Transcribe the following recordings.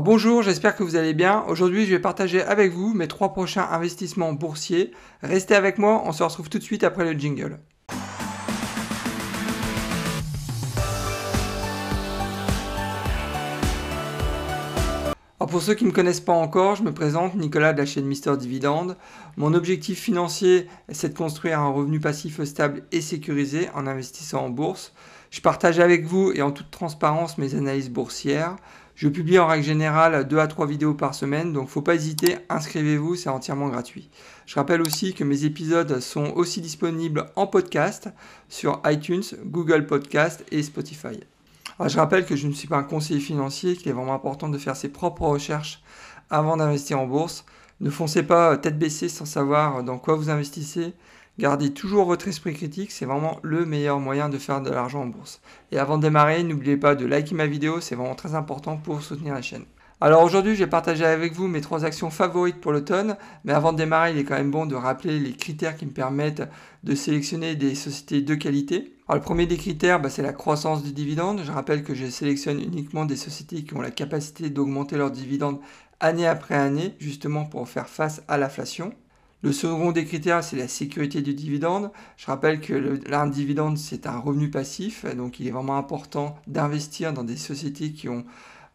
Bonjour, j'espère que vous allez bien. Aujourd'hui, je vais partager avec vous mes trois prochains investissements boursiers. Restez avec moi, on se retrouve tout de suite après le jingle. Pour ceux qui ne me connaissent pas encore, je me présente Nicolas de la chaîne Mister Dividende. Mon objectif financier, c'est de construire un revenu passif stable et sécurisé en investissant en bourse. Je partage avec vous et en toute transparence mes analyses boursières. Je publie en règle générale 2 à 3 vidéos par semaine, donc faut pas hésiter, inscrivez-vous, c'est entièrement gratuit. Je rappelle aussi que mes épisodes sont aussi disponibles en podcast sur iTunes, Google Podcast et Spotify. je rappelle que je ne suis pas un conseiller financier, qu'il est vraiment important de faire ses propres recherches avant d'investir en bourse. Ne foncez pas tête baissée sans savoir dans quoi vous investissez. Gardez toujours votre esprit critique, c'est vraiment le meilleur moyen de faire de l'argent en bourse. Et avant de démarrer, n'oubliez pas de liker ma vidéo, c'est vraiment très important pour soutenir la chaîne. Alors aujourd'hui, je vais partager avec vous mes trois actions favorites pour l'automne, mais avant de démarrer, il est quand même bon de rappeler les critères qui me permettent de sélectionner des sociétés de qualité. Alors le premier des critères, bah, c'est la croissance du dividende. Je rappelle que je sélectionne uniquement des sociétés qui ont la capacité d'augmenter leurs dividendes année après année, justement pour faire face à l'inflation. Le second des critères, c'est la sécurité du dividende. Je rappelle que un dividende, c'est un revenu passif, donc il est vraiment important d'investir dans des sociétés qui ont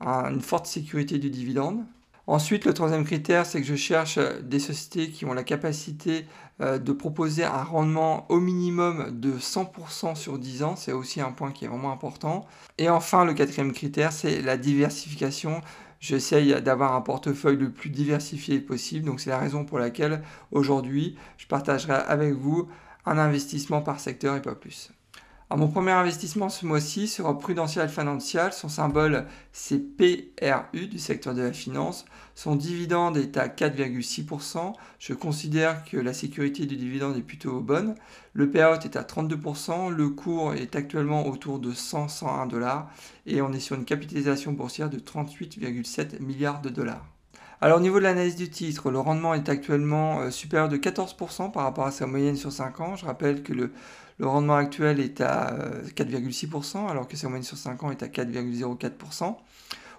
une forte sécurité du dividende. Ensuite, le troisième critère, c'est que je cherche des sociétés qui ont la capacité euh, de proposer un rendement au minimum de 100% sur 10 ans. C'est aussi un point qui est vraiment important. Et enfin, le quatrième critère, c'est la diversification. J'essaye d'avoir un portefeuille le plus diversifié possible. Donc c'est la raison pour laquelle aujourd'hui, je partagerai avec vous un investissement par secteur et pas plus mon premier investissement ce mois-ci sera Prudential Financial. Son symbole, c'est PRU du secteur de la finance. Son dividende est à 4,6%. Je considère que la sécurité du dividende est plutôt bonne. Le payout est à 32%. Le cours est actuellement autour de 100-101 dollars. Et on est sur une capitalisation boursière de 38,7 milliards de dollars. Alors au niveau de l'analyse du titre, le rendement est actuellement euh, supérieur de 14% par rapport à sa moyenne sur 5 ans. Je rappelle que le, rendement actuel est à 4,6% euh, alors que sa moyenne sur 5 ans est à 4,04%.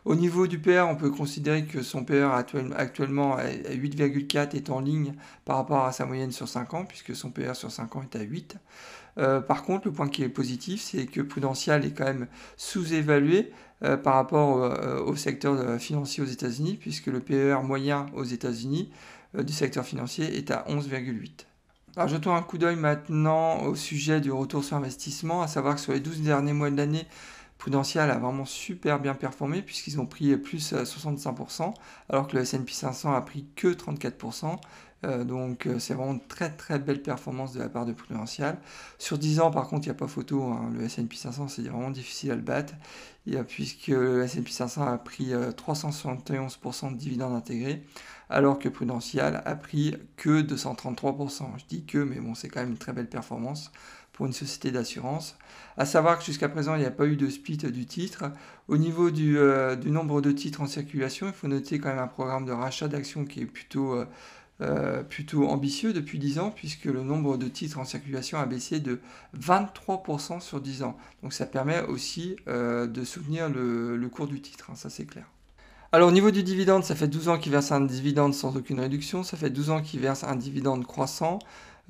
Au niveau du PR, on peut considérer que son PR actuellement à 8,4 est en ligne par rapport à sa moyenne sur 5 ans, puisque son PR sur 5 ans est à 8. Euh, par contre, le point qui est positif, c'est que Prudential est quand même sous-évalué euh, par rapport au secteur financier aux États-Unis, puisque le PER moyen aux États-Unis du secteur financier est à 11,8. Alors jetons un coup d'œil maintenant au sujet du retour sur investissement, à savoir que sur les 12 derniers mois de l'année, Prudential a vraiment super bien performé puisqu'ils ont pris plus 65%, alors que le S&P 500 a pris que 34%. Euh, donc euh, c'est vraiment une très très belle performance de la part de Prudential. Sur 10 ans par contre il n'y a pas photo, hein. le S&P 500 c'est vraiment difficile à le battre, puisque le S&P 500 a pris 371% euh, de dividendes intégrés, alors que Prudential a pris que 233%. Je dis que, mais bon c'est quand même une très belle performance pour une société d'assurance. À savoir que jusqu'à présent, il n'y a pas eu de split du titre. Au niveau du, nombre de titres en circulation, il faut noter quand même un programme de rachat d'actions qui est plutôt euh, plutôt ambitieux depuis 10 ans, puisque le nombre de titres en circulation a baissé de 23% sur 10 ans. Donc ça permet aussi euh, de soutenir le, cours du titre, hein, ça c'est clair. Alors au niveau du dividende, ça fait 12 ans qu'il verse un dividende sans aucune réduction, ça fait 12 ans qu'il verse un dividende croissant.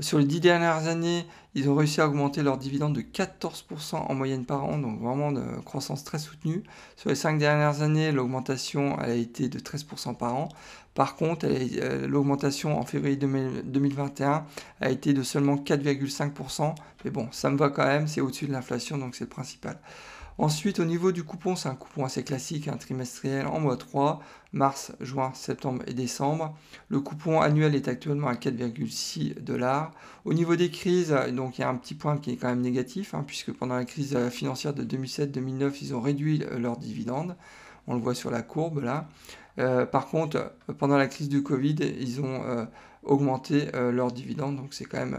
Sur les 10 dernières années, ils ont réussi à augmenter leur dividende de 14% en moyenne par an, donc vraiment de croissance très soutenue. Sur les 5 dernières années, l'augmentation a été de 13% par an. Par contre, euh, l'augmentation en février 2021 a été de seulement 4,5%. Mais bon, ça me va quand même, c'est au-dessus de l'inflation, donc c'est le principal. Ensuite, au niveau du coupon, c'est un coupon assez classique, un trimestriel en mois 3, mars, juin, septembre et décembre. Le coupon annuel est actuellement à 4,6 dollars. Au niveau des crises, donc il y a un petit point qui est quand même négatif, hein, puisque pendant la crise financière de 2007-2009, ils ont réduit leurs dividendes. On le voit sur la courbe là. Euh, par contre, pendant la crise du Covid, ils ont euh, augmenté euh, leurs dividendes, donc c'est quand même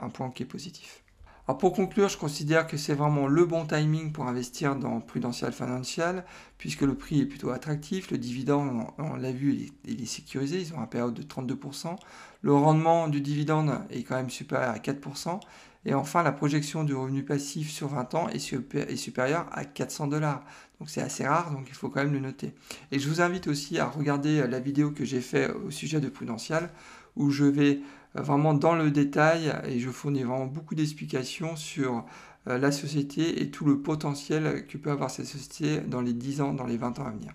un point qui est positif. Alors pour conclure, je considère que c'est vraiment le bon timing pour investir dans Prudential Financial, puisque le prix est plutôt attractif, le dividende, on, l'a vu, il est, sécurisé, ils ont un période de 32%, le rendement du dividende est quand même supérieur à 4%, Et enfin, la projection du revenu passif sur 20 ans est, supérieure à 400 dollars. Donc c'est assez rare, donc il faut quand même le noter. Et je vous invite aussi à regarder la vidéo que j'ai faite au sujet de Prudential, où je vais vraiment dans le détail et je fournis vraiment beaucoup d'explications sur euh, la société et tout le potentiel que peut avoir cette société dans les 10 ans, dans les 20 ans à venir.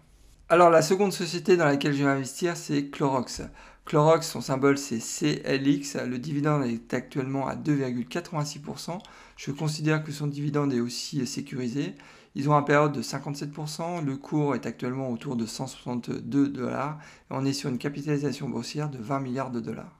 Alors la seconde société dans laquelle je vais investir, c'est Clorox. Clorox, son symbole c'est CLX, le dividende est actuellement à 2,86%. Je considère que son dividende est aussi sécurisé. Ils ont un période de 57%, le cours est actuellement autour de 162 dollars on est sur une capitalisation boursière de 20 milliards de dollars.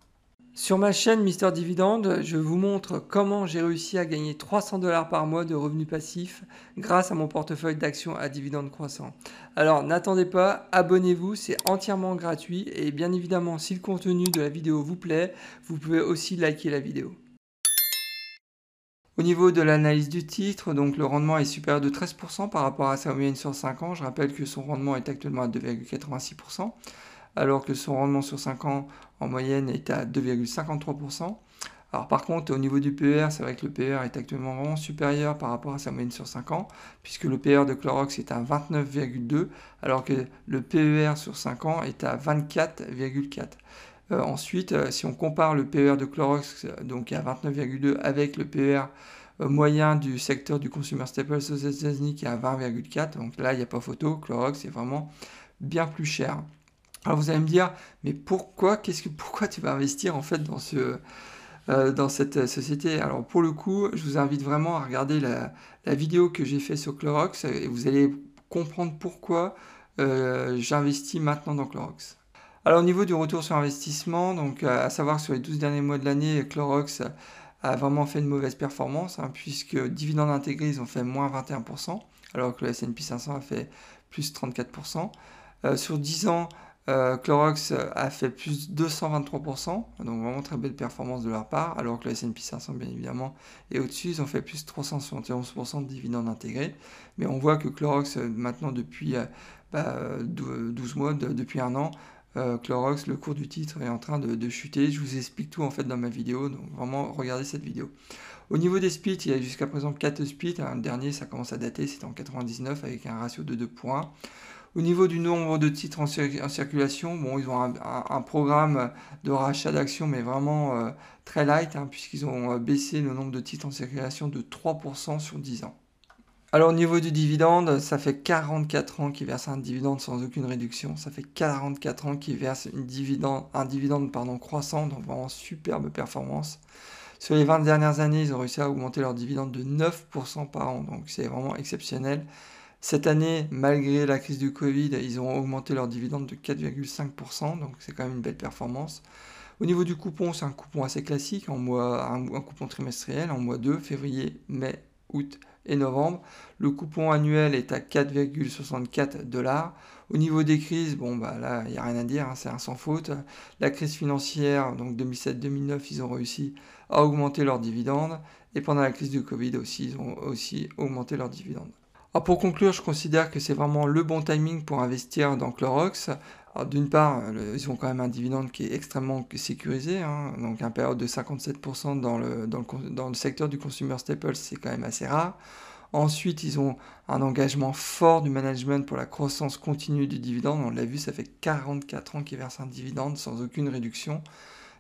Sur ma chaîne Mister Dividende, je vous montre comment j'ai réussi à gagner 300 dollars par mois de revenus passifs grâce à mon portefeuille d'actions à dividendes croissants. Alors n'attendez pas, abonnez-vous, c'est entièrement gratuit et bien évidemment si le contenu de la vidéo vous plaît, vous pouvez aussi liker la vidéo. Au niveau de l'analyse du titre, donc le rendement est supérieur de 13% par rapport à sa moyenne sur 5 ans. Je rappelle que son rendement est actuellement à 2,86% alors que son rendement sur 5 ans en moyenne est à 2,53%. Alors par contre, au niveau du PER, c'est vrai que le PER est actuellement vraiment supérieur par rapport à sa moyenne sur 5 ans, puisque le PER de Clorox est à 29,2, alors que le PER sur 5 ans est à 24,4. Euh, ensuite, euh, si on compare le PER de Clorox, donc à 29,2, avec le PER euh, moyen du secteur du consumer staples aux États-Unis qui est à 20,4, donc là, il n'y a pas photo, Clorox est vraiment bien plus cher. Alors vous allez me dire, mais pourquoi, qu'est-ce que, pourquoi tu vas investir en fait dans, ce, euh, dans cette société? Alors pour le coup, je vous invite vraiment à regarder la, vidéo que j'ai faite sur Clorox et vous allez comprendre pourquoi euh, j'investis maintenant dans Clorox. Alors au niveau du retour sur investissement, donc à savoir sur les 12 derniers mois de l'année, Clorox a vraiment fait une mauvaise performance, hein, puisque dividendes intégrés, ils ont fait moins 21%, alors que le S&P 500 a fait plus 34%. Euh, sur 10 ans, euh, Clorox a fait plus 223%, donc vraiment très belle performance de leur part, alors que le S&P 500 bien évidemment est au-dessus, ils ont fait plus 371% de dividendes intégrés. Mais on voit que Clorox euh, maintenant depuis 12 euh, bah, mois, depuis un an, Clorox, le cours du titre est en train de, chuter. Je vous explique tout en fait dans ma vidéo, donc vraiment regardez cette vidéo. Au niveau des splits, il y a jusqu'à présent 4 splits. Le dernier, ça commence à dater, c'était en 99 avec un ratio de 2 points. Au niveau du nombre de titres en, circulation, bon, ils ont un, programme de rachat d'actions, mais vraiment euh, très light, hein, puisqu'ils ont euh, baissé le nombre de titres en circulation de 3% sur 10 ans. Alors au niveau du dividende, ça fait 44 ans qu'ils versent un dividende sans aucune réduction. Ça fait 44 ans qu'ils versent dividende, un dividende pardon, croissant, donc vraiment superbe performance. Sur les 20 dernières années, ils ont réussi à augmenter leur dividende de 9% par an, donc c'est vraiment exceptionnel. Cette année, malgré la crise du Covid, ils ont augmenté leur dividende de 4,5%, donc c'est quand même une belle performance. Au niveau du coupon, c'est un coupon assez classique, un, coupon trimestriel en mois 2, février, mai, août et novembre. Le coupon annuel est à 4,64 dollars. Au niveau des crises, bon bah là, il n'y a rien à dire, hein, c'est un sans faute. La crise financière, donc 2007-2009, ils ont réussi à augmenter leurs dividendes. Et pendant la crise du Covid aussi, ils ont aussi augmenté leurs dividendes. Alors pour conclure, je considère que c'est vraiment le bon timing pour investir dans Clorox. D'une part, ils ont quand même un dividende qui est extrêmement sécurisé, hein. donc un période de 57% dans le, secteur du consumer staples, c'est quand même assez rare. Ensuite, ils ont un engagement fort du management pour la croissance continue du dividende. On l'a vu, ça fait 44 ans qu'ils versent un dividende sans aucune réduction.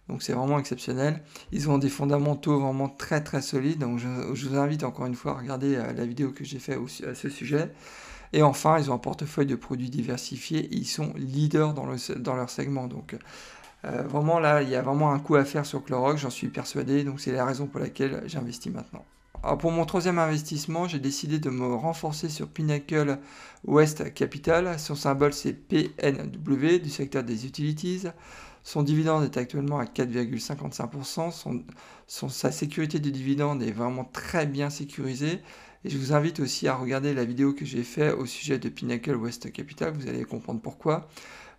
Donc c'est vraiment exceptionnel. Ils ont des fondamentaux vraiment très très solides. Donc je, vous invite encore une fois à regarder euh, la vidéo que j'ai faite à ce sujet. Et enfin, ils ont un portefeuille de produits diversifiés. ils sont leaders dans, leur segment. Donc euh, vraiment là, il y a vraiment un coup à faire sur Clorox, j'en suis persuadé. Donc c'est la raison pour laquelle j'investis maintenant. Alors pour mon troisième investissement, j'ai décidé de me renforcer sur Pinnacle West Capital. Son symbole c'est PNW du secteur des utilities. Son dividende est actuellement à 4,55%. sa sécurité de dividende est vraiment très bien sécurisée. Et je vous invite aussi à regarder la vidéo que j'ai faite au sujet de Pinnacle West Capital. Vous allez comprendre pourquoi.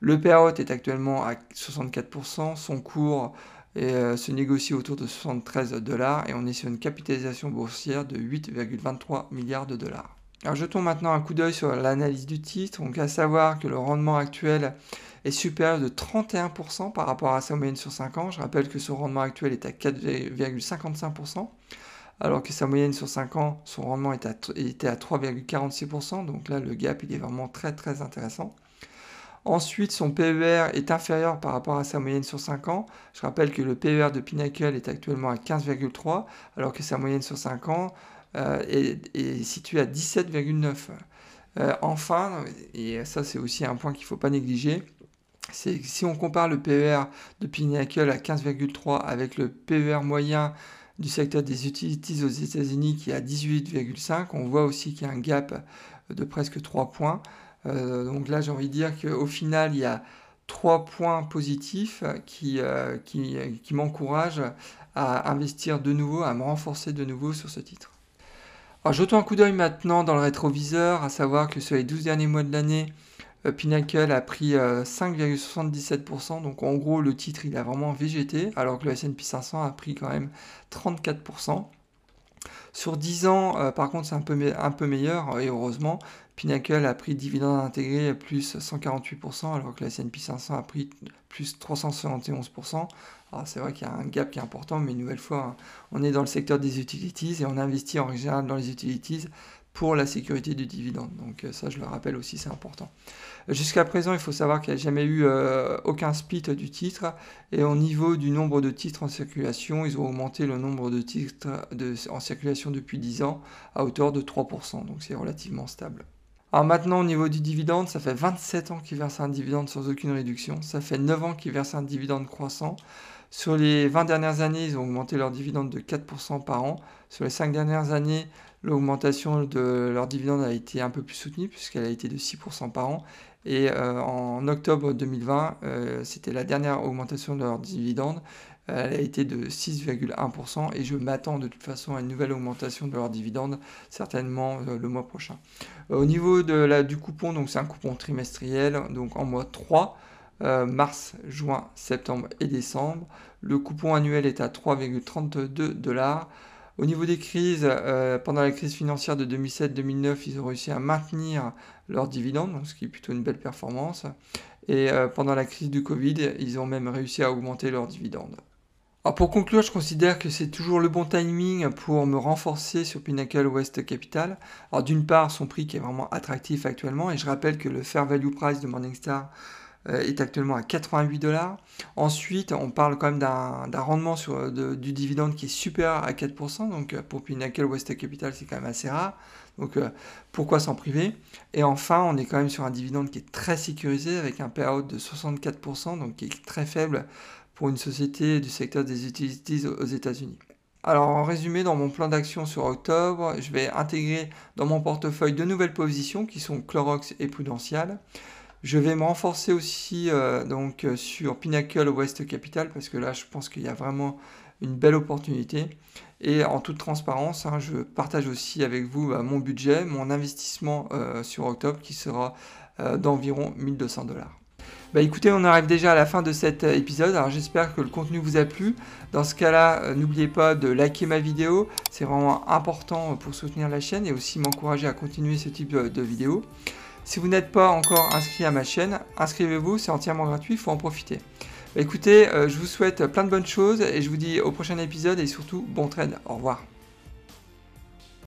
Le payout est actuellement à 64%. Son cours euh, se négocie autour de 73 dollars. Et on est sur une capitalisation boursière de 8,23 milliards de dollars. Alors jetons maintenant un coup d'œil sur l'analyse du titre. Donc à savoir que le rendement actuel est supérieur de 31% par rapport à sa moyenne sur 5 ans. Je rappelle que ce rendement actuel est à 4,55%, alors que sa moyenne sur 5 ans, son rendement était à, 3,46%, donc là le gap il est vraiment très très intéressant. Ensuite, son PER est inférieur par rapport à sa moyenne sur 5 ans. Je rappelle que le PER de Pinnacle est actuellement à 15,3, alors que sa moyenne sur 5 ans euh, est, située à 17,9. Euh, enfin, et ça c'est aussi un point qu'il ne faut pas négliger, si on compare le PER de Pinnacle à 15,3 avec le PER moyen du secteur des utilities aux États-Unis qui est à 18,5, on voit aussi qu'il y a un gap de presque 3 points. Euh, donc là, j'ai envie de dire qu'au final, il y a 3 points positifs qui, euh, qui, m'encouragent à investir de nouveau, à me renforcer de nouveau sur ce titre. Alors, jetons un coup d'œil maintenant dans le rétroviseur, à savoir que sur les 12 derniers mois de l'année, Pinnacle a pris 5,77%, euh, donc en gros le titre il a vraiment végété, alors que le S&P 500 a pris quand même 34%. Sur 10 ans, euh, par contre, c'est un peu, un peu meilleur, et heureusement, Pinnacle a pris dividende intégré plus 148%, alors que le S&P 500 a pris plus 371%. Alors c'est vrai qu'il y a un gap qui est important, mais une nouvelle fois, on est dans le secteur des utilities et on investit en général dans les utilities pour la sécurité du dividende. Donc euh, ça, je le rappelle aussi, c'est important. Jusqu'à présent, il faut savoir qu'il n'y a jamais eu euh, aucun split du titre. Et au niveau du nombre de titres en circulation, ils ont augmenté le nombre de titres en circulation depuis 10 ans à hauteur de 3%. Donc c'est relativement stable. Alors maintenant, au niveau du dividende, ça fait 27 ans qu'ils versent un dividende sans aucune réduction. Ça fait 9 ans qu'ils versent un dividende croissant. Sur les 20 dernières années, ils ont augmenté leur dividende de 4% par an. Sur les 5 dernières années, L'augmentation de leur dividende a été un peu plus soutenue puisqu'elle a été de 6% par an. Et euh, en octobre 2020, euh, c'était la dernière augmentation de leur dividende. Elle a été de 6,1% et je m'attends de toute façon à une nouvelle augmentation de leur dividende, certainement euh, le mois prochain. au niveau de la, du coupon, donc c'est un coupon trimestriel, donc en mois 3. mars, juin, septembre et décembre. Le coupon annuel est à 3,32 dollars. Au niveau des crises, euh, pendant la crise financière de 2007-2009, ils ont réussi à maintenir leurs dividendes, ce qui est plutôt une belle performance. Et euh, pendant la crise du Covid, ils ont même réussi à augmenter leurs dividendes. Alors pour conclure, je considère que c'est toujours le bon timing pour me renforcer sur Pinnacle West Capital. Alors d'une part, son prix qui est vraiment attractif actuellement, et je rappelle que le fair value price de Morningstar euh, est actuellement à 88 dollars. Ensuite, on parle quand même d'un rendement euh, du dividende qui est supérieur à 4%. Donc euh, pour Pinnacle West Capital, c'est quand même assez rare. Donc pourquoi s'en priver? Et enfin, on est quand même sur un dividende qui est très sécurisé avec un payout de 64%, donc qui est très faible pour une société du secteur des utilities aux États-Unis. Alors en résumé, dans mon plan d'action sur octobre, je vais intégrer dans mon portefeuille deux nouvelles positions qui sont Clorox et Prudential. Je vais me renforcer aussi euh, donc, euh, sur Pinnacle West Capital parce que là, je pense qu'il y a vraiment une belle opportunité. Et en toute transparence, hein, je partage aussi avec vous bah, mon budget, mon investissement euh, sur octobre qui sera d'environ 1200 dollars. Bah écoutez, on arrive déjà à la fin de cet épisode. Alors j'espère que le contenu vous a plu. Dans ce cas-là, n'oubliez pas de liker ma vidéo. C'est vraiment important pour soutenir la chaîne et aussi m'encourager à continuer ce type de vidéos. Si vous n'êtes pas encore inscrit à ma chaîne, inscrivez-vous, c'est entièrement gratuit, il faut en profiter. Bah, écoutez, euh, je vous souhaite plein de bonnes choses et je vous dis au prochain épisode et surtout bon trade. Au revoir.